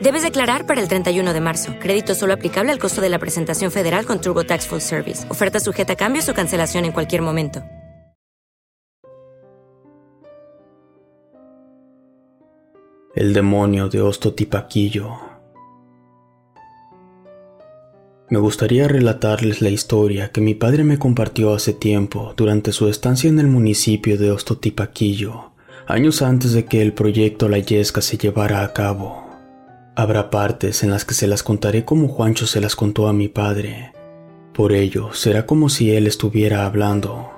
Debes declarar para el 31 de marzo. Crédito solo aplicable al costo de la presentación federal con Turbo Tax Full Service. Oferta sujeta a cambios o cancelación en cualquier momento. El demonio de Ostotipaquillo. Me gustaría relatarles la historia que mi padre me compartió hace tiempo durante su estancia en el municipio de Ostotipaquillo, años antes de que el proyecto La Yesca se llevara a cabo. Habrá partes en las que se las contaré como Juancho se las contó a mi padre. Por ello, será como si él estuviera hablando.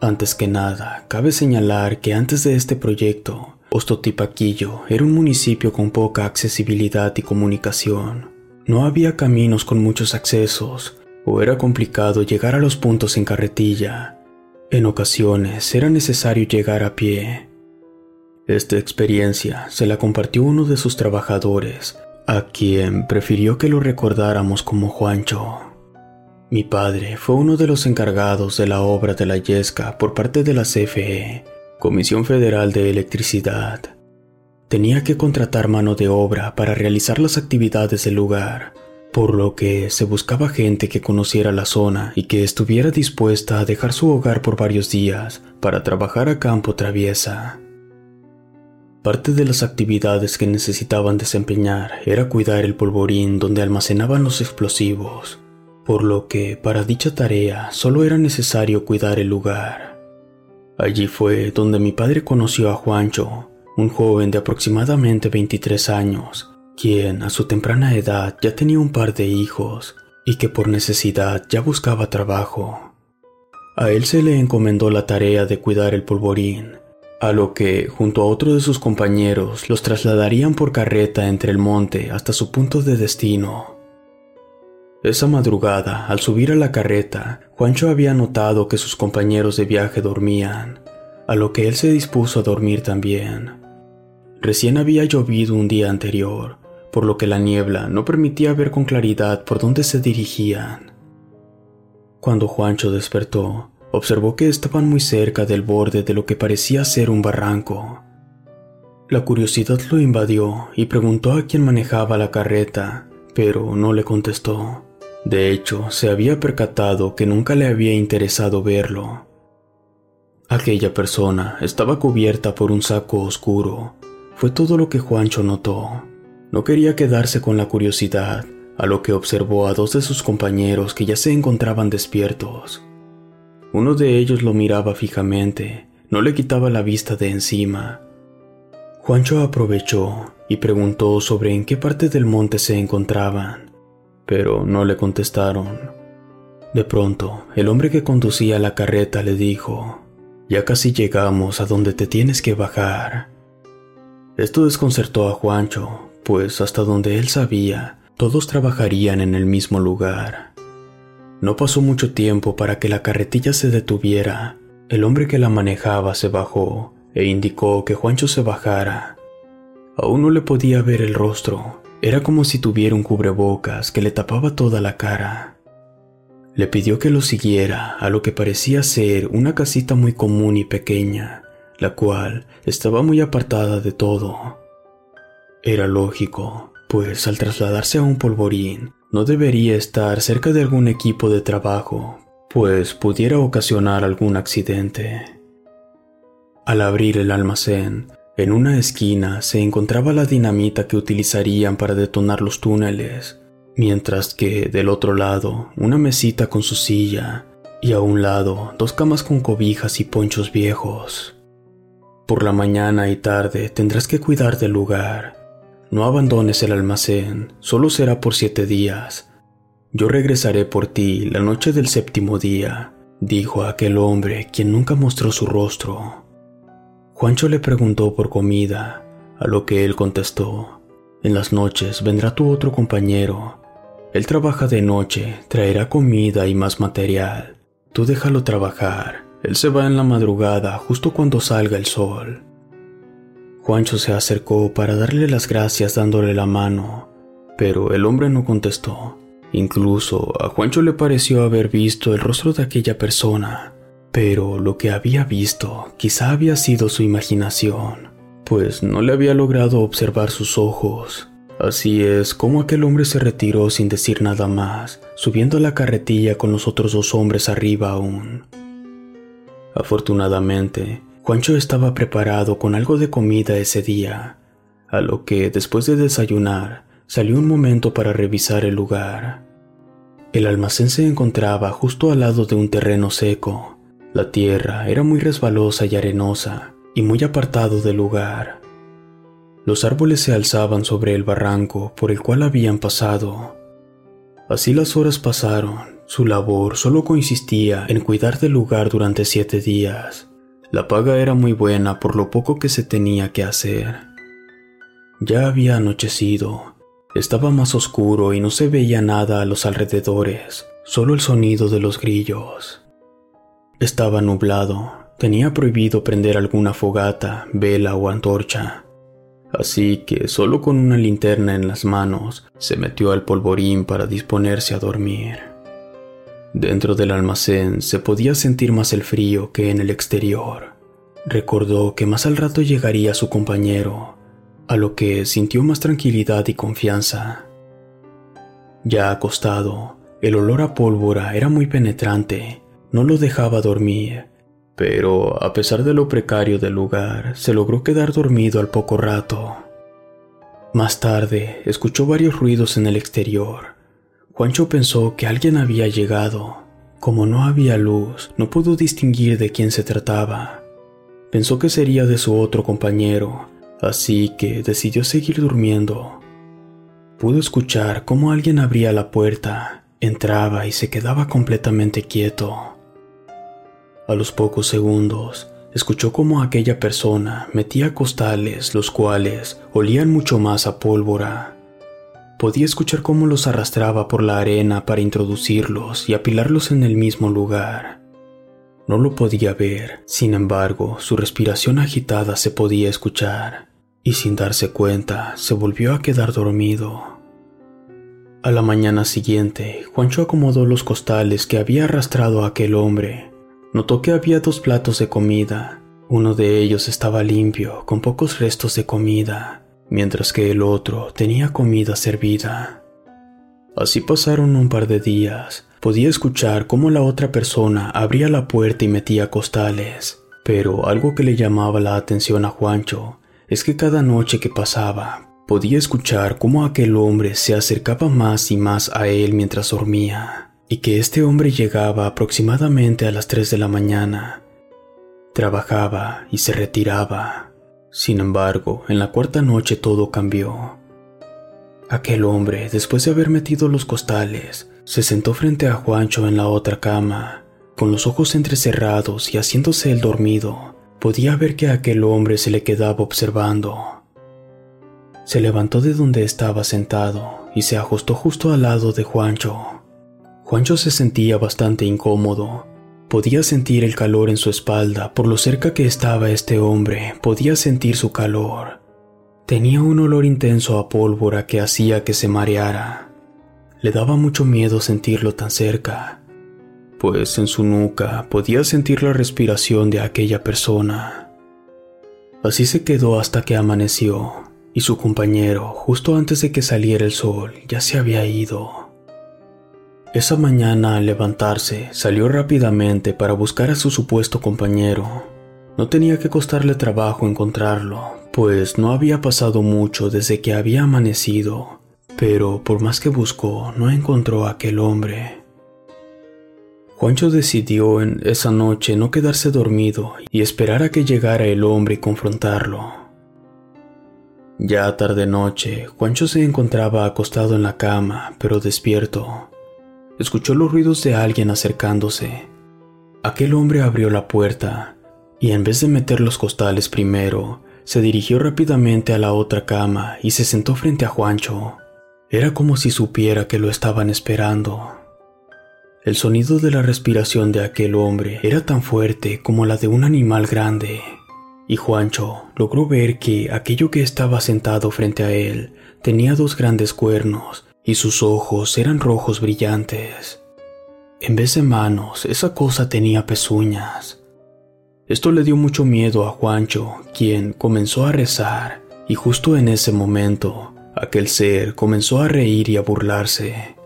Antes que nada, cabe señalar que antes de este proyecto, Ostotipaquillo era un municipio con poca accesibilidad y comunicación. No había caminos con muchos accesos, o era complicado llegar a los puntos en carretilla. En ocasiones era necesario llegar a pie, esta experiencia se la compartió uno de sus trabajadores, a quien prefirió que lo recordáramos como Juancho. Mi padre fue uno de los encargados de la obra de la Yesca por parte de la CFE, Comisión Federal de Electricidad. Tenía que contratar mano de obra para realizar las actividades del lugar, por lo que se buscaba gente que conociera la zona y que estuviera dispuesta a dejar su hogar por varios días para trabajar a campo traviesa. Parte de las actividades que necesitaban desempeñar era cuidar el polvorín donde almacenaban los explosivos, por lo que para dicha tarea solo era necesario cuidar el lugar. Allí fue donde mi padre conoció a Juancho, un joven de aproximadamente 23 años, quien a su temprana edad ya tenía un par de hijos y que por necesidad ya buscaba trabajo. A él se le encomendó la tarea de cuidar el polvorín, a lo que, junto a otro de sus compañeros, los trasladarían por carreta entre el monte hasta su punto de destino. Esa madrugada, al subir a la carreta, Juancho había notado que sus compañeros de viaje dormían, a lo que él se dispuso a dormir también. Recién había llovido un día anterior, por lo que la niebla no permitía ver con claridad por dónde se dirigían. Cuando Juancho despertó, observó que estaban muy cerca del borde de lo que parecía ser un barranco. La curiosidad lo invadió y preguntó a quien manejaba la carreta, pero no le contestó. De hecho, se había percatado que nunca le había interesado verlo. Aquella persona estaba cubierta por un saco oscuro. Fue todo lo que Juancho notó. No quería quedarse con la curiosidad, a lo que observó a dos de sus compañeros que ya se encontraban despiertos. Uno de ellos lo miraba fijamente, no le quitaba la vista de encima. Juancho aprovechó y preguntó sobre en qué parte del monte se encontraban, pero no le contestaron. De pronto, el hombre que conducía la carreta le dijo, Ya casi llegamos a donde te tienes que bajar. Esto desconcertó a Juancho, pues hasta donde él sabía, todos trabajarían en el mismo lugar. No pasó mucho tiempo para que la carretilla se detuviera. El hombre que la manejaba se bajó e indicó que Juancho se bajara. Aún no le podía ver el rostro. Era como si tuviera un cubrebocas que le tapaba toda la cara. Le pidió que lo siguiera a lo que parecía ser una casita muy común y pequeña, la cual estaba muy apartada de todo. Era lógico, pues al trasladarse a un polvorín, no debería estar cerca de algún equipo de trabajo, pues pudiera ocasionar algún accidente. Al abrir el almacén, en una esquina se encontraba la dinamita que utilizarían para detonar los túneles, mientras que del otro lado una mesita con su silla y a un lado dos camas con cobijas y ponchos viejos. Por la mañana y tarde tendrás que cuidar del lugar. No abandones el almacén, solo será por siete días. Yo regresaré por ti la noche del séptimo día, dijo aquel hombre quien nunca mostró su rostro. Juancho le preguntó por comida, a lo que él contestó, en las noches vendrá tu otro compañero. Él trabaja de noche, traerá comida y más material. Tú déjalo trabajar. Él se va en la madrugada justo cuando salga el sol. Juancho se acercó para darle las gracias dándole la mano, pero el hombre no contestó. Incluso a Juancho le pareció haber visto el rostro de aquella persona, pero lo que había visto quizá había sido su imaginación, pues no le había logrado observar sus ojos. Así es como aquel hombre se retiró sin decir nada más, subiendo la carretilla con los otros dos hombres arriba aún. Afortunadamente, Juancho estaba preparado con algo de comida ese día, a lo que después de desayunar salió un momento para revisar el lugar. El almacén se encontraba justo al lado de un terreno seco. La tierra era muy resbalosa y arenosa, y muy apartado del lugar. Los árboles se alzaban sobre el barranco por el cual habían pasado. Así las horas pasaron. Su labor solo consistía en cuidar del lugar durante siete días. La paga era muy buena por lo poco que se tenía que hacer. Ya había anochecido. Estaba más oscuro y no se veía nada a los alrededores, solo el sonido de los grillos. Estaba nublado. Tenía prohibido prender alguna fogata, vela o antorcha así que solo con una linterna en las manos se metió al polvorín para disponerse a dormir. Dentro del almacén se podía sentir más el frío que en el exterior. Recordó que más al rato llegaría su compañero, a lo que sintió más tranquilidad y confianza. Ya acostado, el olor a pólvora era muy penetrante, no lo dejaba dormir pero a pesar de lo precario del lugar, se logró quedar dormido al poco rato. Más tarde, escuchó varios ruidos en el exterior. Juancho pensó que alguien había llegado. Como no había luz, no pudo distinguir de quién se trataba. Pensó que sería de su otro compañero, así que decidió seguir durmiendo. Pudo escuchar cómo alguien abría la puerta, entraba y se quedaba completamente quieto. A los pocos segundos, escuchó cómo aquella persona metía costales, los cuales olían mucho más a pólvora. Podía escuchar cómo los arrastraba por la arena para introducirlos y apilarlos en el mismo lugar. No lo podía ver, sin embargo, su respiración agitada se podía escuchar, y sin darse cuenta, se volvió a quedar dormido. A la mañana siguiente, Juancho acomodó los costales que había arrastrado a aquel hombre Notó que había dos platos de comida. Uno de ellos estaba limpio, con pocos restos de comida, mientras que el otro tenía comida servida. Así pasaron un par de días. Podía escuchar cómo la otra persona abría la puerta y metía costales, pero algo que le llamaba la atención a Juancho es que cada noche que pasaba podía escuchar cómo aquel hombre se acercaba más y más a él mientras dormía y que este hombre llegaba aproximadamente a las 3 de la mañana. Trabajaba y se retiraba. Sin embargo, en la cuarta noche todo cambió. Aquel hombre, después de haber metido los costales, se sentó frente a Juancho en la otra cama, con los ojos entrecerrados y haciéndose el dormido. Podía ver que aquel hombre se le quedaba observando. Se levantó de donde estaba sentado y se ajustó justo al lado de Juancho. Juancho se sentía bastante incómodo. Podía sentir el calor en su espalda por lo cerca que estaba este hombre, podía sentir su calor. Tenía un olor intenso a pólvora que hacía que se mareara. Le daba mucho miedo sentirlo tan cerca, pues en su nuca podía sentir la respiración de aquella persona. Así se quedó hasta que amaneció, y su compañero, justo antes de que saliera el sol, ya se había ido. Esa mañana al levantarse salió rápidamente para buscar a su supuesto compañero. No tenía que costarle trabajo encontrarlo, pues no había pasado mucho desde que había amanecido, pero por más que buscó no encontró a aquel hombre. Juancho decidió en esa noche no quedarse dormido y esperar a que llegara el hombre y confrontarlo. Ya tarde noche, Juancho se encontraba acostado en la cama, pero despierto. Escuchó los ruidos de alguien acercándose. Aquel hombre abrió la puerta y en vez de meter los costales primero, se dirigió rápidamente a la otra cama y se sentó frente a Juancho. Era como si supiera que lo estaban esperando. El sonido de la respiración de aquel hombre era tan fuerte como la de un animal grande, y Juancho logró ver que aquello que estaba sentado frente a él tenía dos grandes cuernos y sus ojos eran rojos brillantes. En vez de manos, esa cosa tenía pezuñas. Esto le dio mucho miedo a Juancho, quien comenzó a rezar, y justo en ese momento, aquel ser comenzó a reír y a burlarse.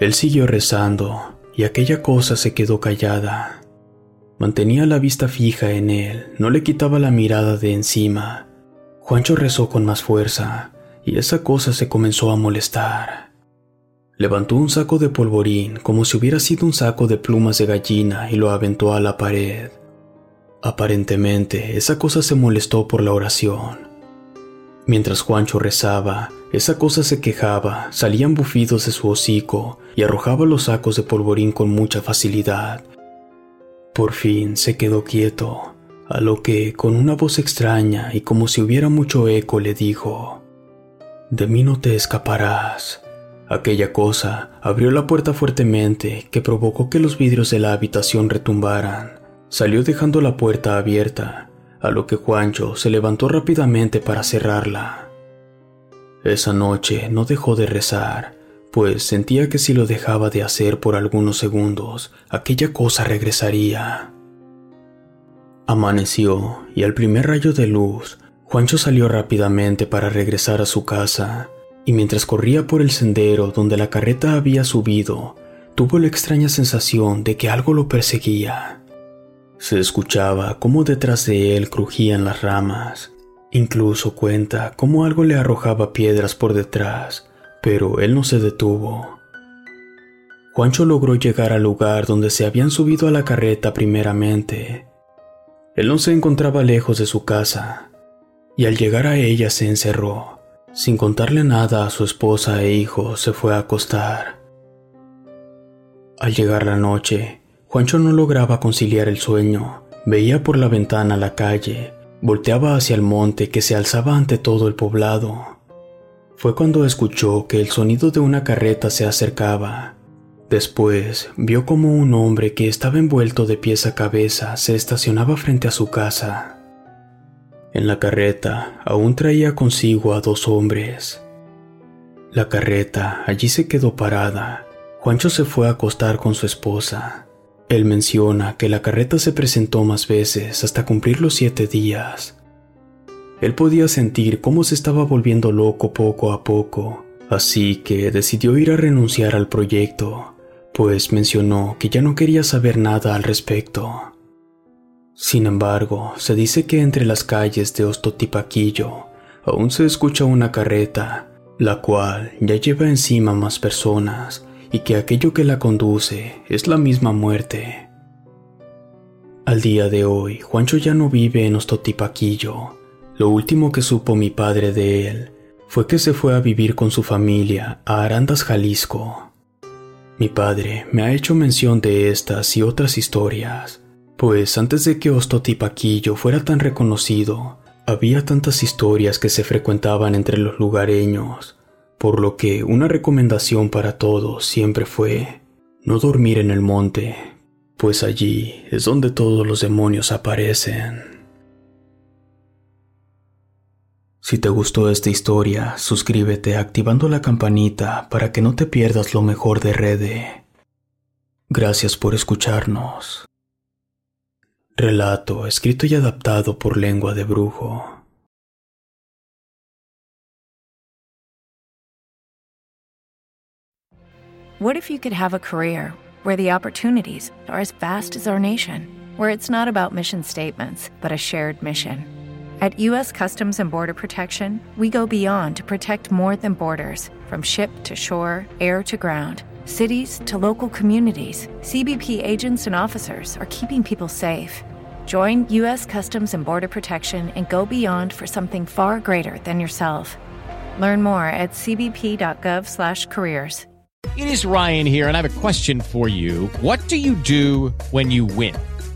Él siguió rezando, y aquella cosa se quedó callada. Mantenía la vista fija en él, no le quitaba la mirada de encima. Juancho rezó con más fuerza, y esa cosa se comenzó a molestar. Levantó un saco de polvorín como si hubiera sido un saco de plumas de gallina y lo aventó a la pared. Aparentemente, esa cosa se molestó por la oración. Mientras Juancho rezaba, esa cosa se quejaba, salían bufidos de su hocico y arrojaba los sacos de polvorín con mucha facilidad. Por fin se quedó quieto, a lo que, con una voz extraña y como si hubiera mucho eco, le dijo, De mí no te escaparás. Aquella cosa abrió la puerta fuertemente que provocó que los vidrios de la habitación retumbaran. Salió dejando la puerta abierta, a lo que Juancho se levantó rápidamente para cerrarla. Esa noche no dejó de rezar, pues sentía que si lo dejaba de hacer por algunos segundos, aquella cosa regresaría. Amaneció y al primer rayo de luz, Juancho salió rápidamente para regresar a su casa, y mientras corría por el sendero donde la carreta había subido, tuvo la extraña sensación de que algo lo perseguía. Se escuchaba cómo detrás de él crujían las ramas. Incluso cuenta cómo algo le arrojaba piedras por detrás, pero él no se detuvo. Juancho logró llegar al lugar donde se habían subido a la carreta primeramente. Él no se encontraba lejos de su casa, y al llegar a ella se encerró. Sin contarle nada a su esposa e hijo, se fue a acostar. Al llegar la noche, Juancho no lograba conciliar el sueño. Veía por la ventana la calle, volteaba hacia el monte que se alzaba ante todo el poblado. Fue cuando escuchó que el sonido de una carreta se acercaba. Después vio como un hombre que estaba envuelto de pies a cabeza se estacionaba frente a su casa. En la carreta aún traía consigo a dos hombres. La carreta allí se quedó parada. Juancho se fue a acostar con su esposa. Él menciona que la carreta se presentó más veces hasta cumplir los siete días. Él podía sentir cómo se estaba volviendo loco poco a poco, así que decidió ir a renunciar al proyecto, pues mencionó que ya no quería saber nada al respecto. Sin embargo, se dice que entre las calles de Ostotipaquillo aún se escucha una carreta, la cual ya lleva encima más personas y que aquello que la conduce es la misma muerte. Al día de hoy, Juancho ya no vive en Ostotipaquillo. Lo último que supo mi padre de él fue que se fue a vivir con su familia a Arandas, Jalisco. Mi padre me ha hecho mención de estas y otras historias, pues antes de que Ostotipaquillo fuera tan reconocido, había tantas historias que se frecuentaban entre los lugareños por lo que una recomendación para todos siempre fue no dormir en el monte, pues allí es donde todos los demonios aparecen. Si te gustó esta historia, suscríbete activando la campanita para que no te pierdas lo mejor de Rede. Gracias por escucharnos. Relato escrito y adaptado por lengua de brujo. What if you could have a career where the opportunities are as vast as our nation, where it's not about mission statements, but a shared mission? At U.S. Customs and Border Protection, we go beyond to protect more than borders from ship to shore, air to ground Cities to local communities, CBP agents and officers are keeping people safe. Join U.S. Customs and Border Protection and go beyond for something far greater than yourself. Learn more at cbp.gov/careers. It is Ryan here, and I have a question for you. What do you do when you win?